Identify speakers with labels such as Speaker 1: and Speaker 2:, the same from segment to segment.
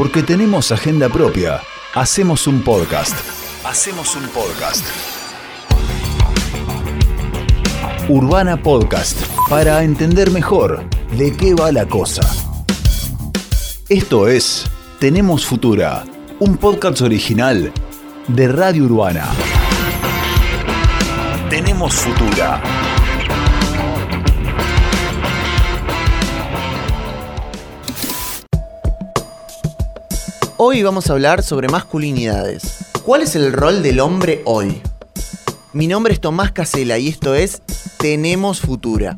Speaker 1: Porque tenemos agenda propia. Hacemos un podcast. Hacemos un podcast. Urbana Podcast. Para entender mejor de qué va la cosa. Esto es Tenemos Futura. Un podcast original de Radio Urbana. Tenemos Futura.
Speaker 2: Hoy vamos a hablar sobre masculinidades. ¿Cuál es el rol del hombre hoy? Mi nombre es Tomás Casela y esto es Tenemos Futura.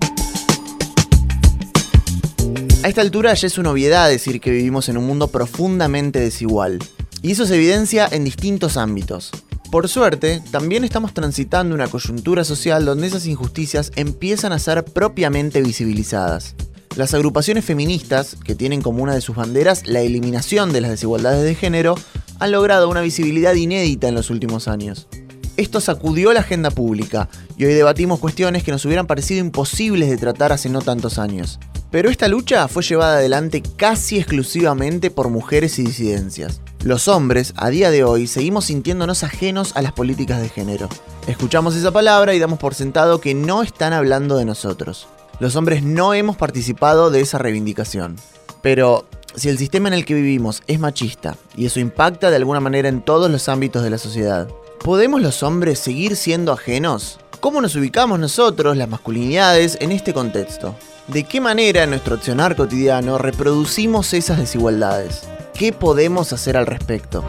Speaker 2: A esta altura ya es una obviedad decir que vivimos en un mundo profundamente desigual. Y eso se evidencia en distintos ámbitos. Por suerte, también estamos transitando una coyuntura social donde esas injusticias empiezan a ser propiamente visibilizadas. Las agrupaciones feministas, que tienen como una de sus banderas la eliminación de las desigualdades de género, han logrado una visibilidad inédita en los últimos años. Esto sacudió la agenda pública y hoy debatimos cuestiones que nos hubieran parecido imposibles de tratar hace no tantos años. Pero esta lucha fue llevada adelante casi exclusivamente por mujeres y disidencias. Los hombres, a día de hoy, seguimos sintiéndonos ajenos a las políticas de género. Escuchamos esa palabra y damos por sentado que no están hablando de nosotros los hombres no hemos participado de esa reivindicación. Pero si el sistema en el que vivimos es machista y eso impacta de alguna manera en todos los ámbitos de la sociedad, ¿podemos los hombres seguir siendo ajenos? ¿Cómo nos ubicamos nosotros, las masculinidades, en este contexto? ¿De qué manera en nuestro accionar cotidiano reproducimos esas desigualdades? ¿Qué podemos hacer al respecto?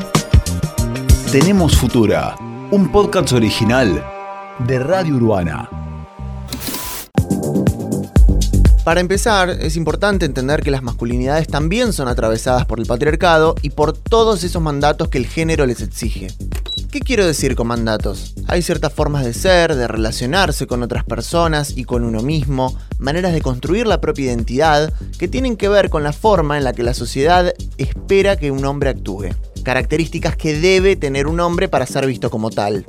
Speaker 1: Tenemos Futura, un podcast original de Radio Urbana.
Speaker 2: Para empezar, es importante entender que las masculinidades también son atravesadas por el patriarcado y por todos esos mandatos que el género les exige. ¿Qué quiero decir con mandatos? Hay ciertas formas de ser, de relacionarse con otras personas y con uno mismo, maneras de construir la propia identidad que tienen que ver con la forma en la que la sociedad espera que un hombre actúe. Características que debe tener un hombre para ser visto como tal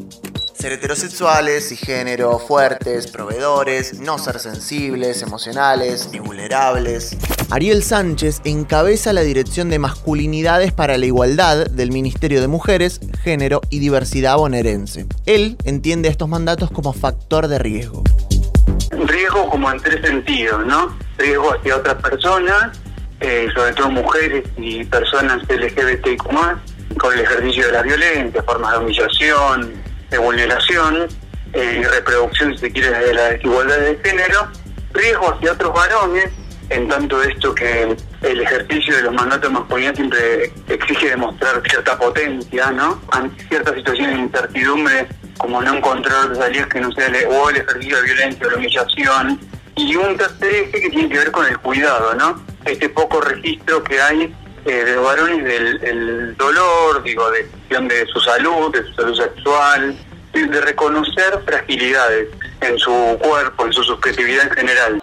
Speaker 2: ser heterosexuales y género, fuertes, proveedores, no ser sensibles, emocionales ni vulnerables. Ariel Sánchez encabeza la Dirección de Masculinidades para la Igualdad del Ministerio de Mujeres, Género y Diversidad bonaerense. Él entiende estos mandatos como factor de riesgo.
Speaker 3: Riesgo como en tres sentidos, ¿no? Riesgo hacia otras personas, eh, sobre todo mujeres y personas LGBTIQ+, con el ejercicio de la violencia, formas de humillación, de vulneración eh, y reproducción, si se quiere, de la desigualdad de género, riesgo hacia otros varones, en tanto esto que el ejercicio de los mandatos de masculinidad siempre exige demostrar cierta potencia, ¿no? Ante ciertas situaciones de incertidumbre, como no encontrar salidas que no sea el, o el ejercicio de violencia o la humillación. Y un tercer eje que tiene que ver con el cuidado, ¿no? Este poco registro que hay eh, de los varones del dolor, digo, de, de su salud, de su salud sexual, de reconocer fragilidades en su cuerpo, en su subjetividad en general.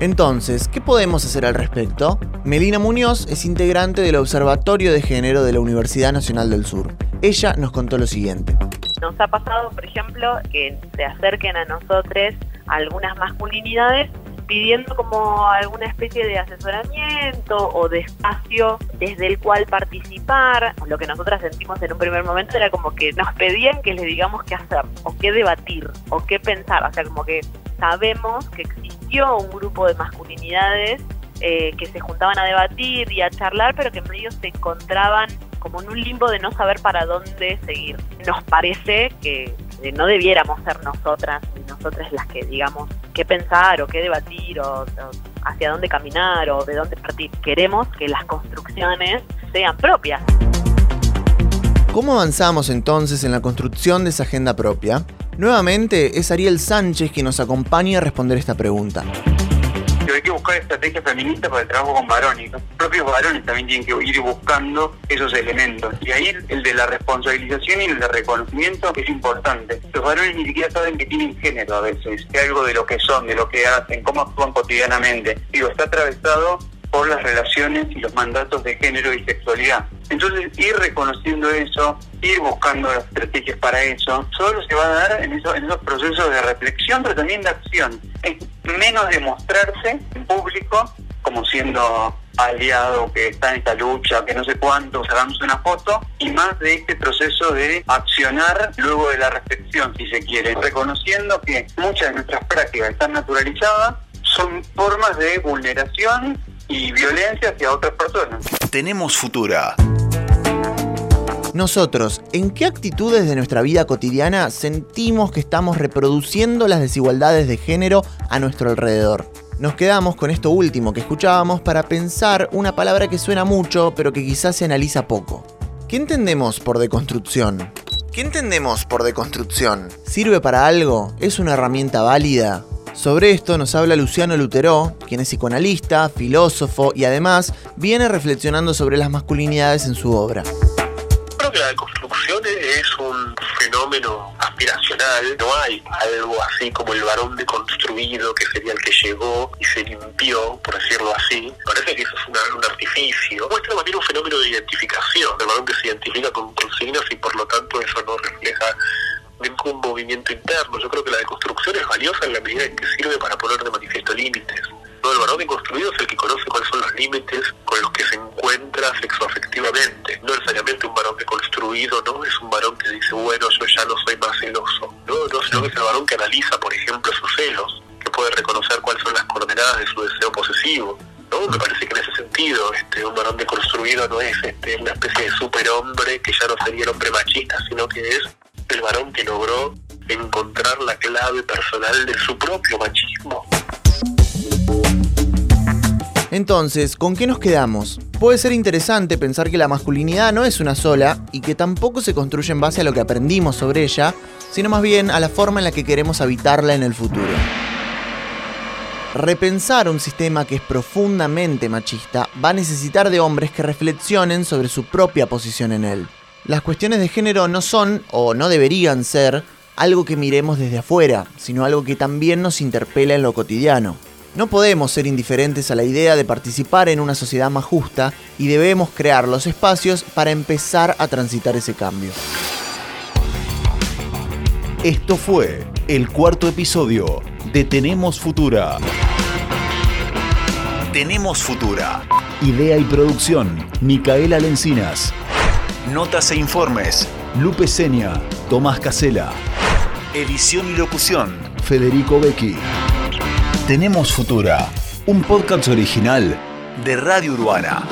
Speaker 2: Entonces, ¿qué podemos hacer al respecto? Melina Muñoz es integrante del Observatorio de Género de la Universidad Nacional del Sur. Ella nos contó lo siguiente.
Speaker 4: Nos ha pasado, por ejemplo, que se acerquen a nosotros algunas masculinidades pidiendo como alguna especie de asesoramiento o de espacio desde el cual participar. Lo que nosotras sentimos en un primer momento era como que nos pedían que les digamos qué hacer, o qué debatir, o qué pensar. O sea, como que sabemos que existió un grupo de masculinidades eh, que se juntaban a debatir y a charlar, pero que en medio se encontraban como en un limbo de no saber para dónde seguir. Nos parece que no debiéramos ser nosotras y nosotras las que digamos qué pensar o qué debatir o, hacia dónde caminar o de dónde partir. Queremos que las construcciones sean propias.
Speaker 2: ¿Cómo avanzamos entonces en la construcción de esa agenda propia? Nuevamente es Ariel Sánchez quien nos acompaña a responder esta pregunta
Speaker 3: hay que buscar estrategias feministas para el trabajo con varones. Los propios varones también tienen que ir buscando esos elementos. Y ahí el de la responsabilización y el de reconocimiento es importante. Los varones ni siquiera saben que tienen género a veces, que algo de lo que son, de lo que hacen, cómo actúan cotidianamente. Digo, está atravesado por las relaciones y los mandatos de género y sexualidad. Entonces, ir reconociendo eso, ir buscando las estrategias para eso, solo se va a dar en, eso, en esos procesos de reflexión, pero también de acción. Menos de mostrarse en público como siendo aliado que está en esta lucha, que no sé cuánto, sacamos una foto, y más de este proceso de accionar luego de la reflexión, si se quiere, reconociendo que muchas de nuestras prácticas están naturalizadas, son formas de vulneración y violencia hacia otras personas.
Speaker 1: Tenemos Futura.
Speaker 2: Nosotros, ¿en qué actitudes de nuestra vida cotidiana sentimos que estamos reproduciendo las desigualdades de género a nuestro alrededor? Nos quedamos con esto último que escuchábamos para pensar una palabra que suena mucho pero que quizás se analiza poco. ¿Qué entendemos por deconstrucción? ¿Qué entendemos por deconstrucción? ¿Sirve para algo? ¿Es una herramienta válida? Sobre esto nos habla Luciano Lutero, quien es psicoanalista, filósofo y además viene reflexionando sobre las masculinidades en su obra
Speaker 5: la deconstrucción es un fenómeno aspiracional, no hay algo así como el varón deconstruido que sería el que llegó y se limpió, por decirlo así. Parece que eso es un artificio. Muestra también un fenómeno de identificación, el varón que se identifica con consignas y por lo tanto eso no refleja ningún movimiento interno. Yo creo que la deconstrucción es valiosa en la medida en que sirve para poner de manifiesto límites. ¿No? El varón deconstruido es el que conoce cuáles son los límites con los que se encuentra sexoafectivamente. No necesariamente un varón deconstruido, ¿no? Es un varón que dice, bueno, yo ya no soy más celoso, ¿no? No, sino que es el varón que analiza, por ejemplo, sus celos, que puede reconocer cuáles son las coordenadas de su deseo posesivo. ¿no? Me parece que en ese sentido este, un varón deconstruido no es este, una especie de superhombre que ya no sería el hombre machista, sino que es el varón que logró encontrar la clave personal de su propio machismo.
Speaker 2: Entonces, ¿con qué nos quedamos? Puede ser interesante pensar que la masculinidad no es una sola y que tampoco se construye en base a lo que aprendimos sobre ella, sino más bien a la forma en la que queremos habitarla en el futuro. Repensar un sistema que es profundamente machista va a necesitar de hombres que reflexionen sobre su propia posición en él. Las cuestiones de género no son, o no deberían ser, algo que miremos desde afuera, sino algo que también nos interpela en lo cotidiano. No podemos ser indiferentes a la idea de participar en una sociedad más justa y debemos crear los espacios para empezar a transitar ese cambio.
Speaker 1: Esto fue el cuarto episodio de Tenemos Futura. Tenemos Futura. Idea y producción, Micaela Lencinas. Notas e informes, Lupe Seña, Tomás Casela. Edición y locución, Federico Becchi. Tenemos Futura, un podcast original de Radio Urbana.